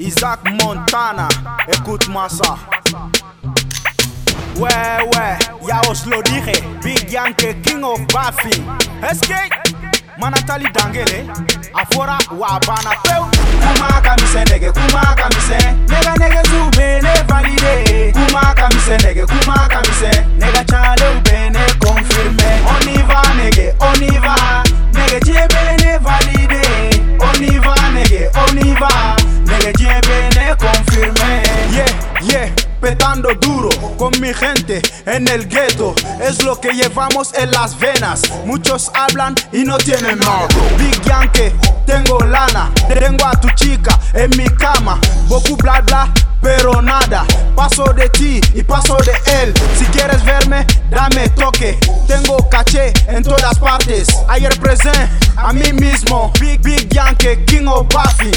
Isaac Montana, écoute-moi ça. Ouais, ouais, ya os lo dije, Big Yankee, King of Buffy. Es que, manatali dangele, afuera wabana peu. Kuma kamise nege, kuma kamise Nega nege zube yeah, petando duro con mi gente en el gueto. Es lo que llevamos en las venas. Muchos hablan y no tienen nada. Big Yankee, tengo lana. Tengo a tu chica en mi cama. Boku bla bla, pero nada. Paso de ti y paso de él. Si quieres verme, dame toque. Tengo caché en todas partes. Ayer presente a mí mismo. Big Big Yankee, King of Buffy.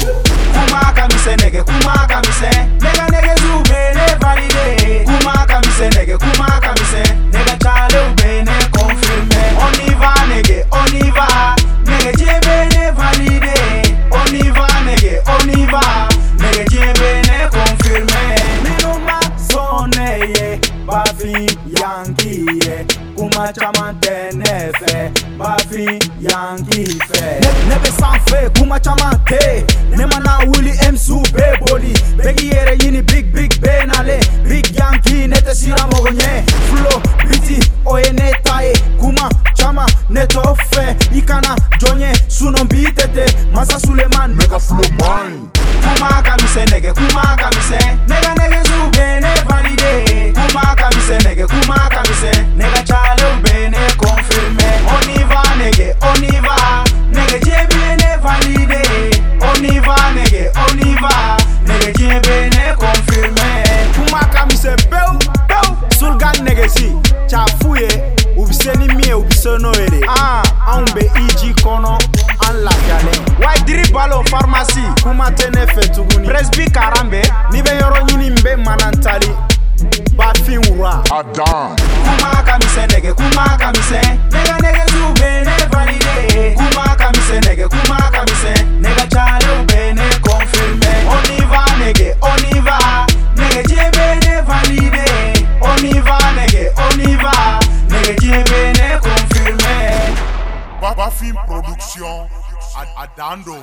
Ye Kuma caman tɛ ne fɛ Bafi Yankee fɛ Ne- Ne bɛ sanfɛ kuma caman tɛ Ne mana wuli MCU bɛ boli Bɛɛ k'i yɛrɛ ɲini big big bɛ nale Big Yankee ne tɛ siran esi chafuye ubise ni mie ubise no ere. Ah. ah Anw be iji kɔnɔ an lafiyalen waidiri balo farmasi kuma tɛ ne fɛ tuguni presbi karan bɛ ni bɛ yɔrɔ ɲini n bɛ manantali. Bafin wura. a kuma ka misɛn nɛgɛ kuma ka misɛn. Film Production. Ad- Adando.